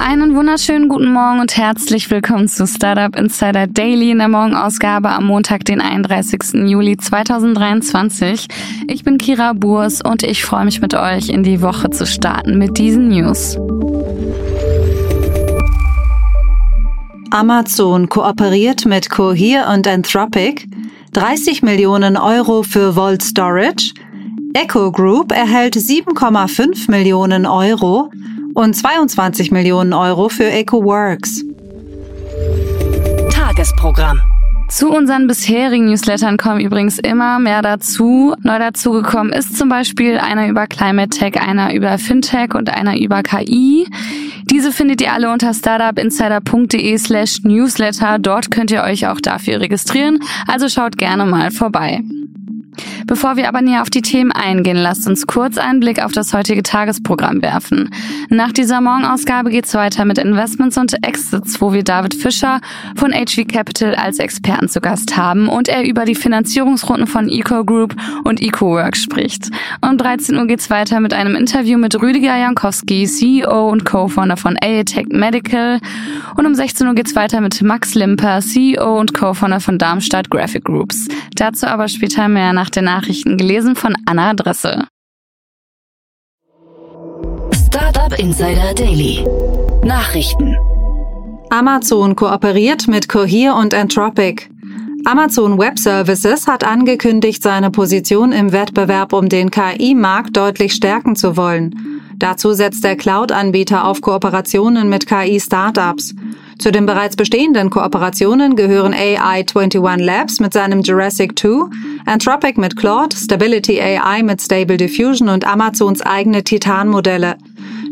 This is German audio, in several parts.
Einen wunderschönen guten Morgen und herzlich willkommen zu Startup Insider Daily in der Morgenausgabe am Montag, den 31. Juli 2023. Ich bin Kira Burs und ich freue mich mit euch in die Woche zu starten mit diesen News. Amazon kooperiert mit Cohere und Anthropic, 30 Millionen Euro für Vault Storage, Echo Group erhält 7,5 Millionen Euro und 22 Millionen Euro für EcoWorks. Tagesprogramm. Zu unseren bisherigen Newslettern kommen übrigens immer mehr dazu. Neu dazugekommen ist zum Beispiel einer über Climate Tech, einer über Fintech und einer über KI. Diese findet ihr alle unter startupinsider.de slash newsletter. Dort könnt ihr euch auch dafür registrieren, also schaut gerne mal vorbei. Bevor wir aber näher auf die Themen eingehen, lasst uns kurz einen Blick auf das heutige Tagesprogramm werfen. Nach dieser Morgenausgabe geht's weiter mit Investments und Exits, wo wir David Fischer von HV Capital als Experten zu Gast haben und er über die Finanzierungsrunden von Eco Group und EcoWork spricht. Um 13 Uhr geht's weiter mit einem Interview mit Rüdiger Jankowski, CEO und Co-Founder von AETech Medical. Und um 16 Uhr geht's weiter mit Max Limper, CEO und Co-Founder von Darmstadt Graphic Groups. Dazu aber später mehr nach den Nachrichten gelesen von Anna Adresse. Startup Insider Daily. Nachrichten. Amazon kooperiert mit Cohere und Anthropic. Amazon Web Services hat angekündigt, seine Position im Wettbewerb um den KI-Markt deutlich stärken zu wollen. Dazu setzt der Cloud-Anbieter auf Kooperationen mit KI-Startups. Zu den bereits bestehenden Kooperationen gehören AI21 Labs mit seinem Jurassic 2, Anthropic mit Claude, Stability AI mit Stable Diffusion und Amazons eigene Titan-Modelle.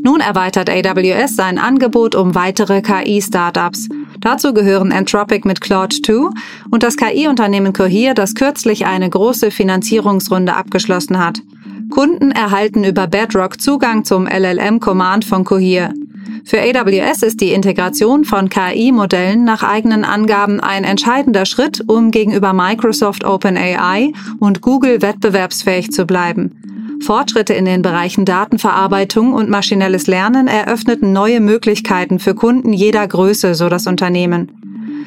Nun erweitert AWS sein Angebot um weitere KI-Startups. Dazu gehören Anthropic mit Claude 2 und das KI-Unternehmen Cohere, das kürzlich eine große Finanzierungsrunde abgeschlossen hat. Kunden erhalten über Bedrock Zugang zum LLM-Command von Cohere. Für AWS ist die Integration von KI-Modellen nach eigenen Angaben ein entscheidender Schritt, um gegenüber Microsoft OpenAI und Google wettbewerbsfähig zu bleiben. Fortschritte in den Bereichen Datenverarbeitung und maschinelles Lernen eröffneten neue Möglichkeiten für Kunden jeder Größe, so das Unternehmen.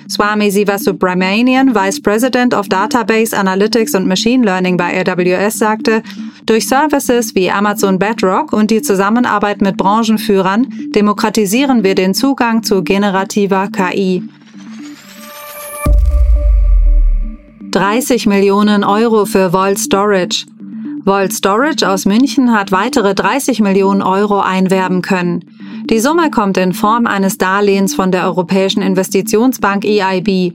Swami Sivasubramanian, Vice President of Database Analytics und Machine Learning bei AWS, sagte, durch Services wie Amazon Bedrock und die Zusammenarbeit mit Branchenführern demokratisieren wir den Zugang zu generativer KI. 30 Millionen Euro für Vault Storage. Vault Storage aus München hat weitere 30 Millionen Euro einwerben können. Die Summe kommt in Form eines Darlehens von der Europäischen Investitionsbank EIB.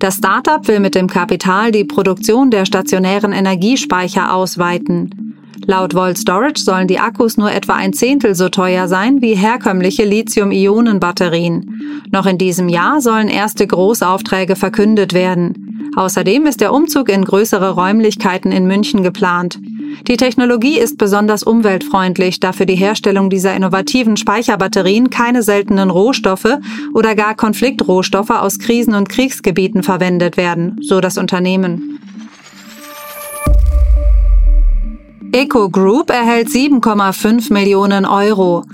Das Startup will mit dem Kapital die Produktion der stationären Energiespeicher ausweiten. Laut Volt Storage sollen die Akkus nur etwa ein Zehntel so teuer sein wie herkömmliche Lithium-Ionen-Batterien. Noch in diesem Jahr sollen erste Großaufträge verkündet werden. Außerdem ist der Umzug in größere Räumlichkeiten in München geplant. Die Technologie ist besonders umweltfreundlich, da für die Herstellung dieser innovativen Speicherbatterien keine seltenen Rohstoffe oder gar Konfliktrohstoffe aus Krisen- und Kriegsgebieten verwendet werden, so das Unternehmen. Eco Group erhält 7,5 Millionen Euro.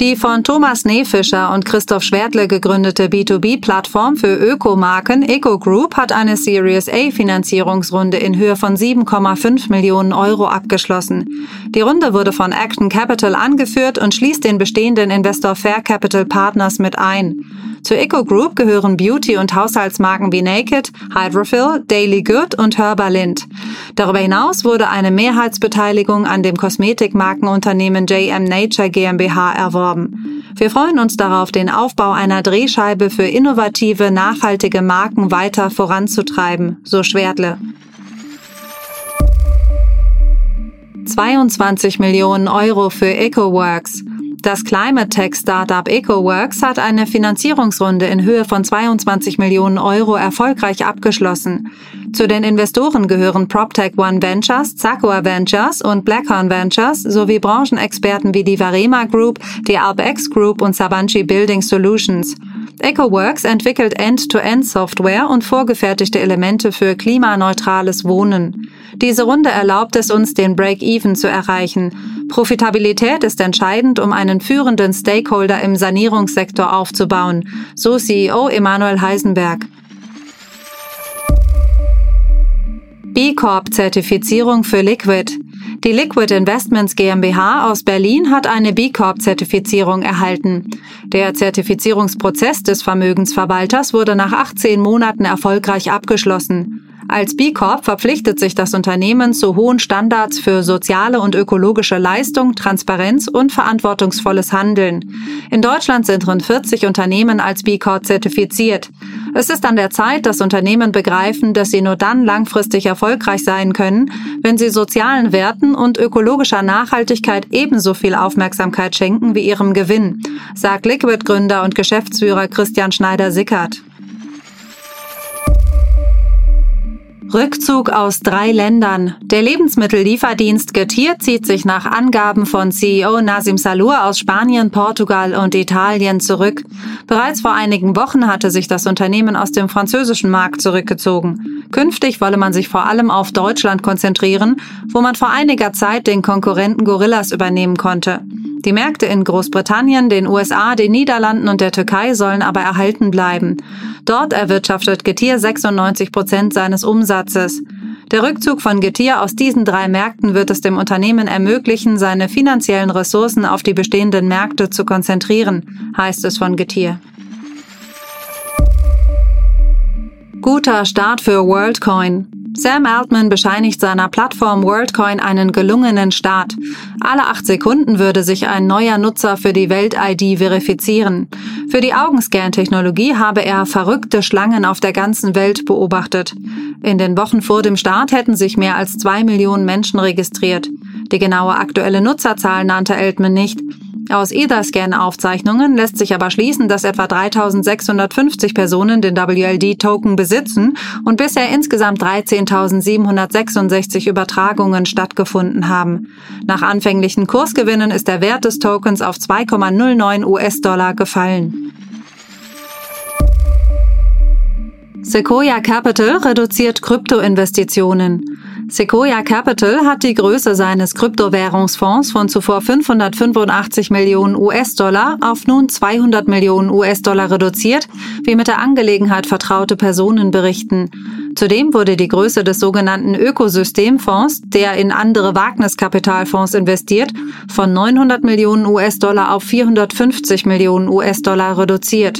Die von Thomas Neefischer und Christoph Schwertle gegründete B2B-Plattform für Ökomarken Eco Group hat eine Series A Finanzierungsrunde in Höhe von 7,5 Millionen Euro abgeschlossen. Die Runde wurde von Action Capital angeführt und schließt den bestehenden Investor Fair Capital Partners mit ein. Zur Eco Group gehören Beauty- und Haushaltsmarken wie Naked, Hydrophil, Daily Good und Herbalint. Darüber hinaus wurde eine Mehrheitsbeteiligung an dem Kosmetikmarkenunternehmen JM Nature GmbH erworben. Wir freuen uns darauf, den Aufbau einer Drehscheibe für innovative, nachhaltige Marken weiter voranzutreiben, so Schwertle. 22 Millionen Euro für EcoWorks. Das Climate Tech Startup EcoWorks hat eine Finanzierungsrunde in Höhe von 22 Millionen Euro erfolgreich abgeschlossen. Zu den Investoren gehören PropTech One Ventures, Zacua Ventures und Blackhorn Ventures sowie Branchenexperten wie die Varema Group, die AlpX Group und Sabanci Building Solutions. EcoWorks entwickelt End-to-End-Software und vorgefertigte Elemente für klimaneutrales Wohnen. Diese Runde erlaubt es uns, den Break-Even zu erreichen. Profitabilität ist entscheidend, um einen führenden Stakeholder im Sanierungssektor aufzubauen, so CEO Emanuel Heisenberg. B Corp-Zertifizierung für Liquid. Die Liquid Investments GmbH aus Berlin hat eine B Corp-Zertifizierung erhalten. Der Zertifizierungsprozess des Vermögensverwalters wurde nach 18 Monaten erfolgreich abgeschlossen. Als B Corp verpflichtet sich das Unternehmen zu hohen Standards für soziale und ökologische Leistung, Transparenz und verantwortungsvolles Handeln. In Deutschland sind rund 40 Unternehmen als B Corp zertifiziert. Es ist an der Zeit, dass Unternehmen begreifen, dass sie nur dann langfristig erfolgreich sein können, wenn sie sozialen Werten und ökologischer Nachhaltigkeit ebenso viel Aufmerksamkeit schenken wie ihrem Gewinn, sagt Liquid-Gründer und Geschäftsführer Christian Schneider-Sickert. Rückzug aus drei Ländern. Der Lebensmittellieferdienst Getir zieht sich nach Angaben von CEO Nasim Salur aus Spanien, Portugal und Italien zurück. Bereits vor einigen Wochen hatte sich das Unternehmen aus dem französischen Markt zurückgezogen. Künftig wolle man sich vor allem auf Deutschland konzentrieren, wo man vor einiger Zeit den Konkurrenten Gorillas übernehmen konnte. Die Märkte in Großbritannien, den USA, den Niederlanden und der Türkei sollen aber erhalten bleiben. Dort erwirtschaftet Getir 96 Prozent seines Umsatzes. Der Rückzug von Getir aus diesen drei Märkten wird es dem Unternehmen ermöglichen, seine finanziellen Ressourcen auf die bestehenden Märkte zu konzentrieren, heißt es von Getir. Guter Start für WorldCoin. Sam Altman bescheinigt seiner Plattform WorldCoin einen gelungenen Start. Alle acht Sekunden würde sich ein neuer Nutzer für die Welt-ID verifizieren. Für die Augenscan-Technologie habe er verrückte Schlangen auf der ganzen Welt beobachtet. In den Wochen vor dem Start hätten sich mehr als zwei Millionen Menschen registriert. Die genaue aktuelle Nutzerzahl nannte Altman nicht. Aus Etherscan-Aufzeichnungen lässt sich aber schließen, dass etwa 3650 Personen den WLD-Token besitzen und bisher insgesamt 13.766 Übertragungen stattgefunden haben. Nach anfänglichen Kursgewinnen ist der Wert des Tokens auf 2,09 US-Dollar gefallen. Sequoia Capital reduziert Kryptoinvestitionen. Sequoia Capital hat die Größe seines Kryptowährungsfonds von zuvor 585 Millionen US-Dollar auf nun 200 Millionen US-Dollar reduziert, wie mit der Angelegenheit vertraute Personen berichten. Zudem wurde die Größe des sogenannten Ökosystemfonds, der in andere Wagniskapitalfonds investiert, von 900 Millionen US-Dollar auf 450 Millionen US-Dollar reduziert.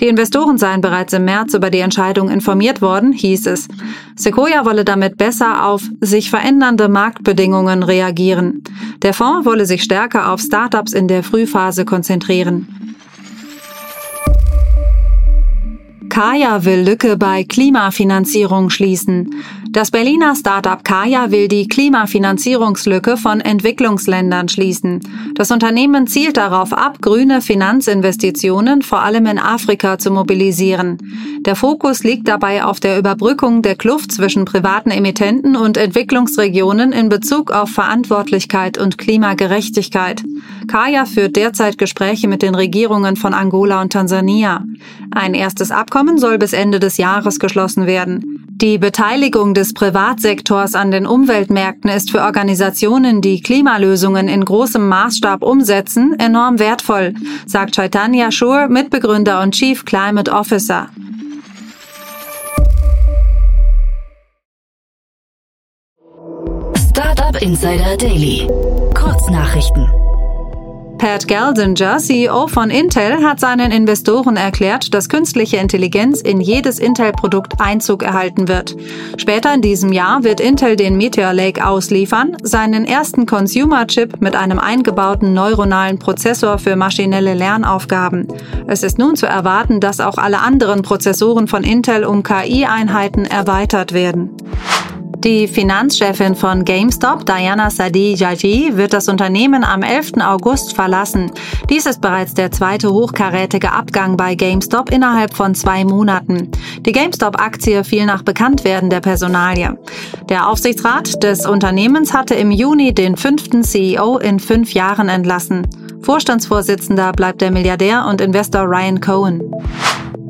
Die Investoren seien bereits im März über die Entscheidung informiert worden, hieß es. Sequoia wolle damit besser auf sich verändernde Marktbedingungen reagieren. Der Fonds wolle sich stärker auf Startups in der Frühphase konzentrieren. Kaya will Lücke bei Klimafinanzierung schließen. Das Berliner Startup Kaya will die Klimafinanzierungslücke von Entwicklungsländern schließen. Das Unternehmen zielt darauf ab, grüne Finanzinvestitionen vor allem in Afrika zu mobilisieren. Der Fokus liegt dabei auf der Überbrückung der Kluft zwischen privaten Emittenten und Entwicklungsregionen in Bezug auf Verantwortlichkeit und Klimagerechtigkeit. Kaya führt derzeit Gespräche mit den Regierungen von Angola und Tansania. Ein erstes Abkommen soll bis Ende des Jahres geschlossen werden. Die Beteiligung des Privatsektors an den Umweltmärkten ist für Organisationen, die Klimalösungen in großem Maßstab umsetzen, enorm wertvoll, sagt Chaitanya Shur, Mitbegründer und Chief Climate Officer. Startup Insider Daily. Kurznachrichten. Pat Gelsinger, CEO von Intel, hat seinen Investoren erklärt, dass künstliche Intelligenz in jedes Intel-Produkt Einzug erhalten wird. Später in diesem Jahr wird Intel den Meteor Lake ausliefern, seinen ersten Consumer-Chip mit einem eingebauten neuronalen Prozessor für maschinelle Lernaufgaben. Es ist nun zu erwarten, dass auch alle anderen Prozessoren von Intel um KI-Einheiten erweitert werden. Die Finanzchefin von GameStop, Diana Sadi-Jaji, wird das Unternehmen am 11. August verlassen. Dies ist bereits der zweite hochkarätige Abgang bei GameStop innerhalb von zwei Monaten. Die GameStop-Aktie fiel nach Bekanntwerden der Personalie. Der Aufsichtsrat des Unternehmens hatte im Juni den fünften CEO in fünf Jahren entlassen. Vorstandsvorsitzender bleibt der Milliardär und Investor Ryan Cohen.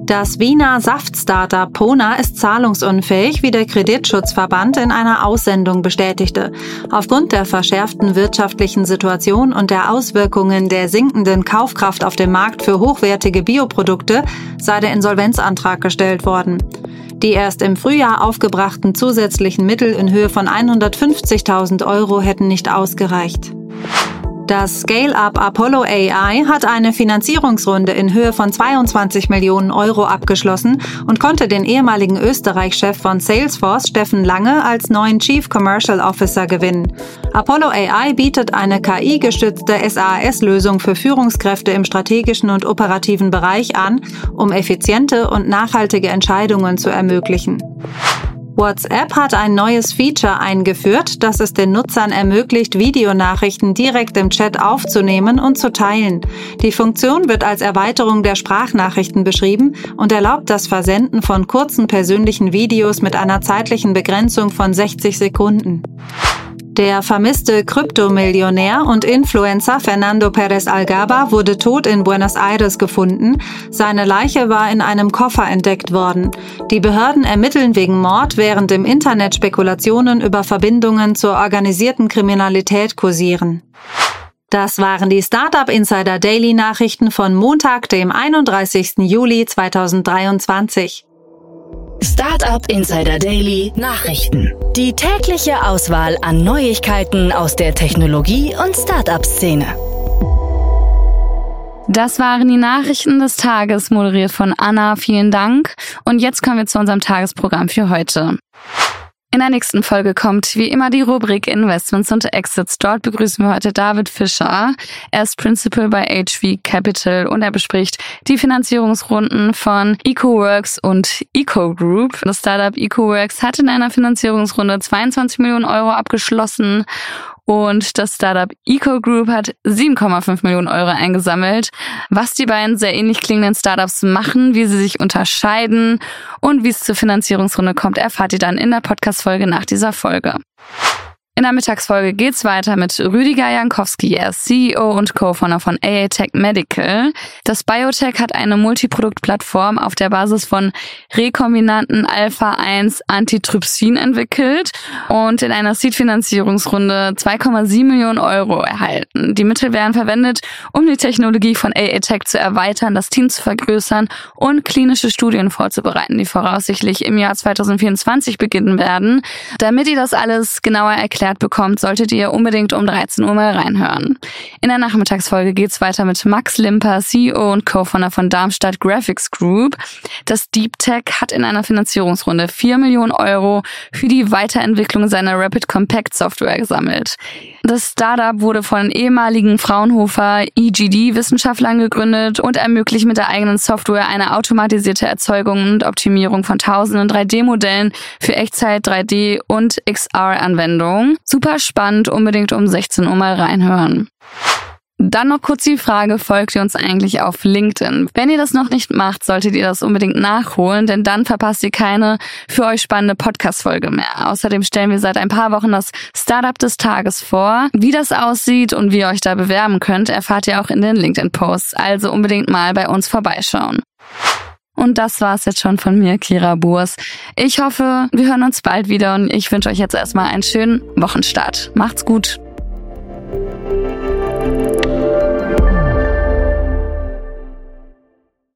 Das Wiener Saft-Startup Pona ist zahlungsunfähig, wie der Kreditschutzverband in einer Aussendung bestätigte. Aufgrund der verschärften wirtschaftlichen Situation und der Auswirkungen der sinkenden Kaufkraft auf dem Markt für hochwertige Bioprodukte sei der Insolvenzantrag gestellt worden. Die erst im Frühjahr aufgebrachten zusätzlichen Mittel in Höhe von 150.000 Euro hätten nicht ausgereicht. Das Scale-up Apollo AI hat eine Finanzierungsrunde in Höhe von 22 Millionen Euro abgeschlossen und konnte den ehemaligen Österreich-Chef von Salesforce, Steffen Lange, als neuen Chief Commercial Officer gewinnen. Apollo AI bietet eine KI-gestützte SAS-Lösung für Führungskräfte im strategischen und operativen Bereich an, um effiziente und nachhaltige Entscheidungen zu ermöglichen. WhatsApp hat ein neues Feature eingeführt, das es den Nutzern ermöglicht, Videonachrichten direkt im Chat aufzunehmen und zu teilen. Die Funktion wird als Erweiterung der Sprachnachrichten beschrieben und erlaubt das Versenden von kurzen persönlichen Videos mit einer zeitlichen Begrenzung von 60 Sekunden. Der vermisste Kryptomillionär und Influencer Fernando Perez Algaba wurde tot in Buenos Aires gefunden. Seine Leiche war in einem Koffer entdeckt worden. Die Behörden ermitteln wegen Mord, während im Internet Spekulationen über Verbindungen zur organisierten Kriminalität kursieren. Das waren die Startup Insider Daily Nachrichten von Montag, dem 31. Juli 2023. Startup Insider Daily Nachrichten. Die tägliche Auswahl an Neuigkeiten aus der Technologie- und Startup-Szene. Das waren die Nachrichten des Tages, moderiert von Anna. Vielen Dank. Und jetzt kommen wir zu unserem Tagesprogramm für heute. In der nächsten Folge kommt wie immer die Rubrik Investments und Exits. Dort begrüßen wir heute David Fischer. Er ist Principal bei HV Capital und er bespricht die Finanzierungsrunden von EcoWorks und EcoGroup. Das Startup EcoWorks hat in einer Finanzierungsrunde 22 Millionen Euro abgeschlossen und das Startup Eco Group hat 7,5 Millionen Euro eingesammelt. Was die beiden sehr ähnlich klingenden Startups machen, wie sie sich unterscheiden und wie es zur Finanzierungsrunde kommt, erfahrt ihr dann in der Podcast-Folge nach dieser Folge. In der Mittagsfolge geht's weiter mit Rüdiger Jankowski. Er ist CEO und Co-Founder von AATech Medical. Das Biotech hat eine Multiproduktplattform auf der Basis von rekombinanten Alpha-1 Antitrypsin entwickelt und in einer Seed-Finanzierungsrunde 2,7 Millionen Euro erhalten. Die Mittel werden verwendet, um die Technologie von AATech zu erweitern, das Team zu vergrößern und klinische Studien vorzubereiten, die voraussichtlich im Jahr 2024 beginnen werden. Damit ihr das alles genauer erklärt, erklärt bekommt, solltet ihr unbedingt um 13 Uhr mal reinhören. In der Nachmittagsfolge geht's weiter mit Max Limper, CEO und Co-Founder von Darmstadt Graphics Group. Das Deep Tech hat in einer Finanzierungsrunde 4 Millionen Euro für die Weiterentwicklung seiner Rapid Compact Software gesammelt. Das Startup wurde von ehemaligen Fraunhofer EGD-Wissenschaftlern gegründet und ermöglicht mit der eigenen Software eine automatisierte Erzeugung und Optimierung von tausenden 3D-Modellen für Echtzeit 3D und XR-Anwendungen. Super spannend, unbedingt um 16 Uhr mal reinhören. Dann noch kurz die Frage, folgt ihr uns eigentlich auf LinkedIn? Wenn ihr das noch nicht macht, solltet ihr das unbedingt nachholen, denn dann verpasst ihr keine für euch spannende Podcast-Folge mehr. Außerdem stellen wir seit ein paar Wochen das Startup des Tages vor. Wie das aussieht und wie ihr euch da bewerben könnt, erfahrt ihr auch in den LinkedIn-Posts. Also unbedingt mal bei uns vorbeischauen. Und das war's jetzt schon von mir, Kira Burs. Ich hoffe, wir hören uns bald wieder und ich wünsche euch jetzt erstmal einen schönen Wochenstart. Macht's gut.